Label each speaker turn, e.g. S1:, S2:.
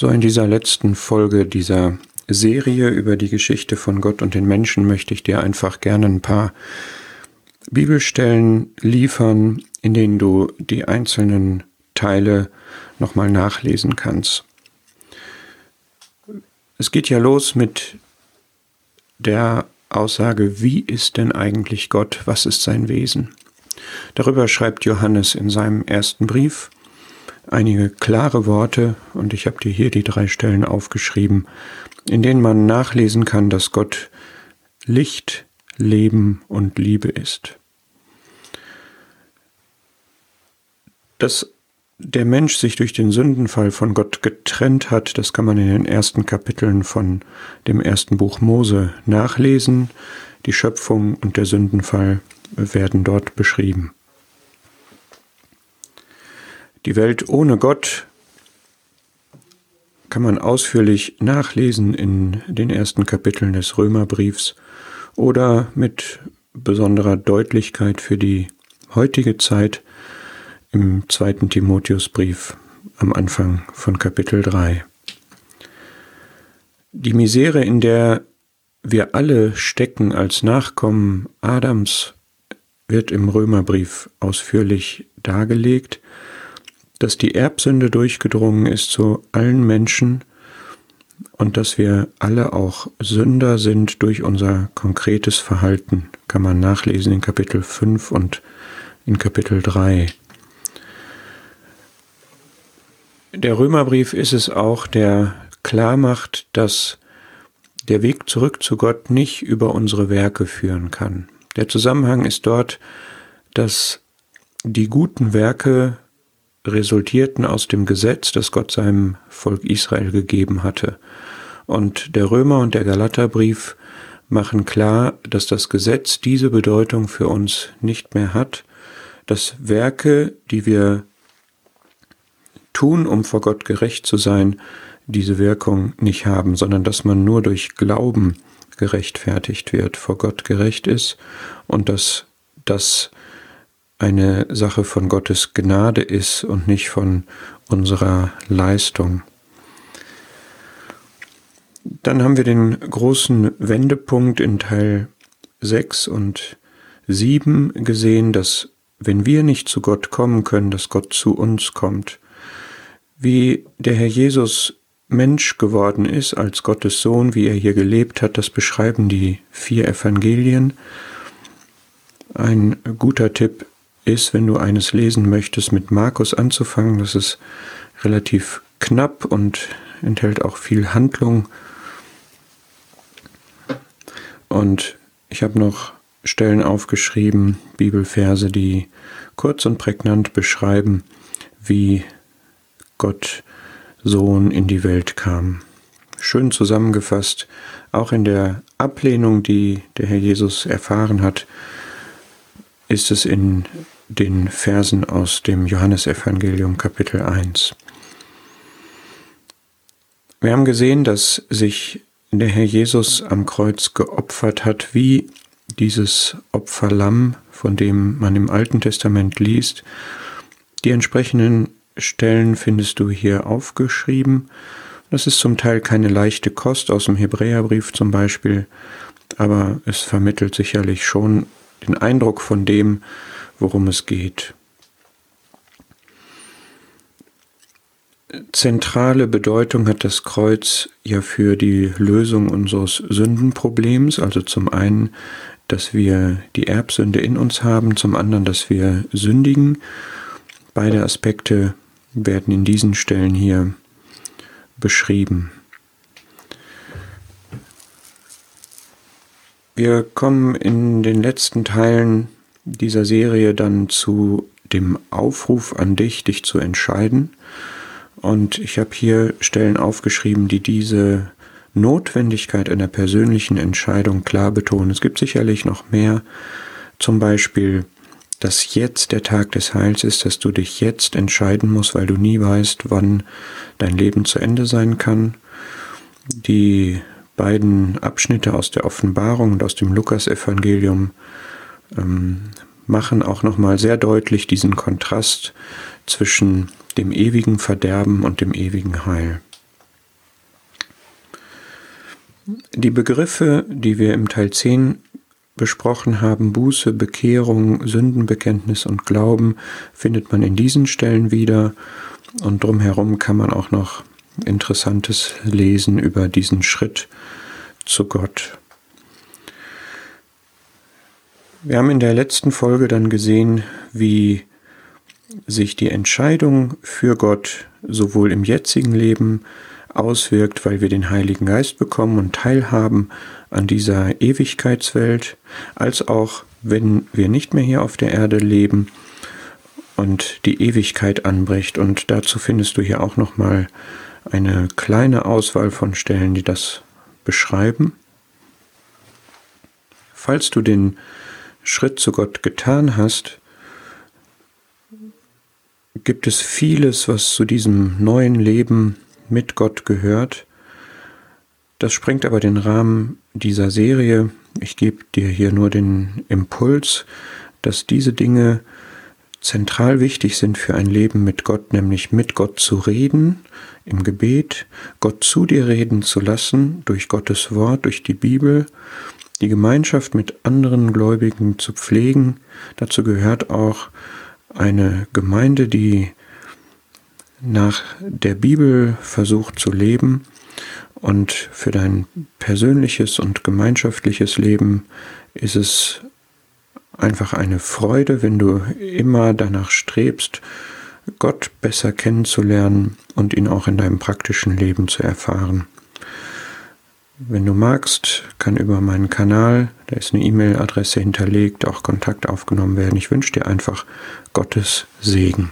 S1: So in dieser letzten Folge dieser Serie über die Geschichte von Gott und den Menschen möchte ich dir einfach gerne ein paar Bibelstellen liefern, in denen du die einzelnen Teile nochmal nachlesen kannst. Es geht ja los mit der Aussage, wie ist denn eigentlich Gott, was ist sein Wesen? Darüber schreibt Johannes in seinem ersten Brief einige klare Worte und ich habe dir hier die drei Stellen aufgeschrieben, in denen man nachlesen kann, dass Gott Licht, Leben und Liebe ist. Dass der Mensch sich durch den Sündenfall von Gott getrennt hat, das kann man in den ersten Kapiteln von dem ersten Buch Mose nachlesen. Die Schöpfung und der Sündenfall werden dort beschrieben. Die Welt ohne Gott kann man ausführlich nachlesen in den ersten Kapiteln des Römerbriefs oder mit besonderer Deutlichkeit für die heutige Zeit im zweiten Timotheusbrief am Anfang von Kapitel 3. Die Misere, in der wir alle stecken als Nachkommen Adams, wird im Römerbrief ausführlich dargelegt dass die Erbsünde durchgedrungen ist zu allen Menschen und dass wir alle auch Sünder sind durch unser konkretes Verhalten, kann man nachlesen in Kapitel 5 und in Kapitel 3. Der Römerbrief ist es auch, der klar macht, dass der Weg zurück zu Gott nicht über unsere Werke führen kann. Der Zusammenhang ist dort, dass die guten Werke resultierten aus dem Gesetz, das Gott seinem Volk Israel gegeben hatte. Und der Römer und der Galaterbrief machen klar, dass das Gesetz diese Bedeutung für uns nicht mehr hat, dass Werke, die wir tun, um vor Gott gerecht zu sein, diese Wirkung nicht haben, sondern dass man nur durch Glauben gerechtfertigt wird, vor Gott gerecht ist und dass das eine Sache von Gottes Gnade ist und nicht von unserer Leistung. Dann haben wir den großen Wendepunkt in Teil 6 und 7 gesehen, dass wenn wir nicht zu Gott kommen können, dass Gott zu uns kommt. Wie der Herr Jesus Mensch geworden ist als Gottes Sohn, wie er hier gelebt hat, das beschreiben die vier Evangelien. Ein guter Tipp ist, wenn du eines lesen möchtest, mit Markus anzufangen. Das ist relativ knapp und enthält auch viel Handlung. Und ich habe noch Stellen aufgeschrieben, Bibelverse, die kurz und prägnant beschreiben, wie Gott Sohn in die Welt kam. Schön zusammengefasst, auch in der Ablehnung, die der Herr Jesus erfahren hat, ist es in den Versen aus dem Johannesevangelium Kapitel 1. Wir haben gesehen, dass sich der Herr Jesus am Kreuz geopfert hat, wie dieses Opferlamm, von dem man im Alten Testament liest. Die entsprechenden Stellen findest du hier aufgeschrieben. Das ist zum Teil keine leichte Kost aus dem Hebräerbrief zum Beispiel, aber es vermittelt sicherlich schon den Eindruck von dem, worum es geht. Zentrale Bedeutung hat das Kreuz ja für die Lösung unseres Sündenproblems, also zum einen, dass wir die Erbsünde in uns haben, zum anderen, dass wir sündigen. Beide Aspekte werden in diesen Stellen hier beschrieben. Wir kommen in den letzten Teilen dieser Serie dann zu dem Aufruf an dich, dich zu entscheiden. Und ich habe hier Stellen aufgeschrieben, die diese Notwendigkeit einer persönlichen Entscheidung klar betonen. Es gibt sicherlich noch mehr, zum Beispiel, dass jetzt der Tag des Heils ist, dass du dich jetzt entscheiden musst, weil du nie weißt, wann dein Leben zu Ende sein kann. Die beiden Abschnitte aus der Offenbarung und aus dem Lukasevangelium ähm, machen auch nochmal sehr deutlich diesen Kontrast zwischen dem ewigen Verderben und dem ewigen Heil. Die Begriffe, die wir im Teil 10 besprochen haben, Buße, Bekehrung, Sündenbekenntnis und Glauben, findet man in diesen Stellen wieder. Und drumherum kann man auch noch Interessantes lesen über diesen Schritt zu Gott. Wir haben in der letzten Folge dann gesehen, wie sich die Entscheidung für Gott sowohl im jetzigen Leben auswirkt, weil wir den Heiligen Geist bekommen und teilhaben an dieser Ewigkeitswelt, als auch wenn wir nicht mehr hier auf der Erde leben und die Ewigkeit anbricht. Und dazu findest du hier auch nochmal eine kleine Auswahl von Stellen, die das beschreiben. Falls du den Schritt zu Gott getan hast, gibt es vieles, was zu diesem neuen Leben mit Gott gehört. Das sprengt aber den Rahmen dieser Serie. Ich gebe dir hier nur den Impuls, dass diese Dinge zentral wichtig sind für ein Leben mit Gott, nämlich mit Gott zu reden im Gebet, Gott zu dir reden zu lassen durch Gottes Wort, durch die Bibel, die Gemeinschaft mit anderen Gläubigen zu pflegen. Dazu gehört auch eine Gemeinde, die nach der Bibel versucht zu leben und für dein persönliches und gemeinschaftliches Leben ist es einfach eine Freude, wenn du immer danach strebst, Gott besser kennenzulernen und ihn auch in deinem praktischen Leben zu erfahren. Wenn du magst, kann über meinen Kanal, da ist eine E-Mail-Adresse hinterlegt, auch Kontakt aufgenommen werden. Ich wünsche dir einfach Gottes Segen.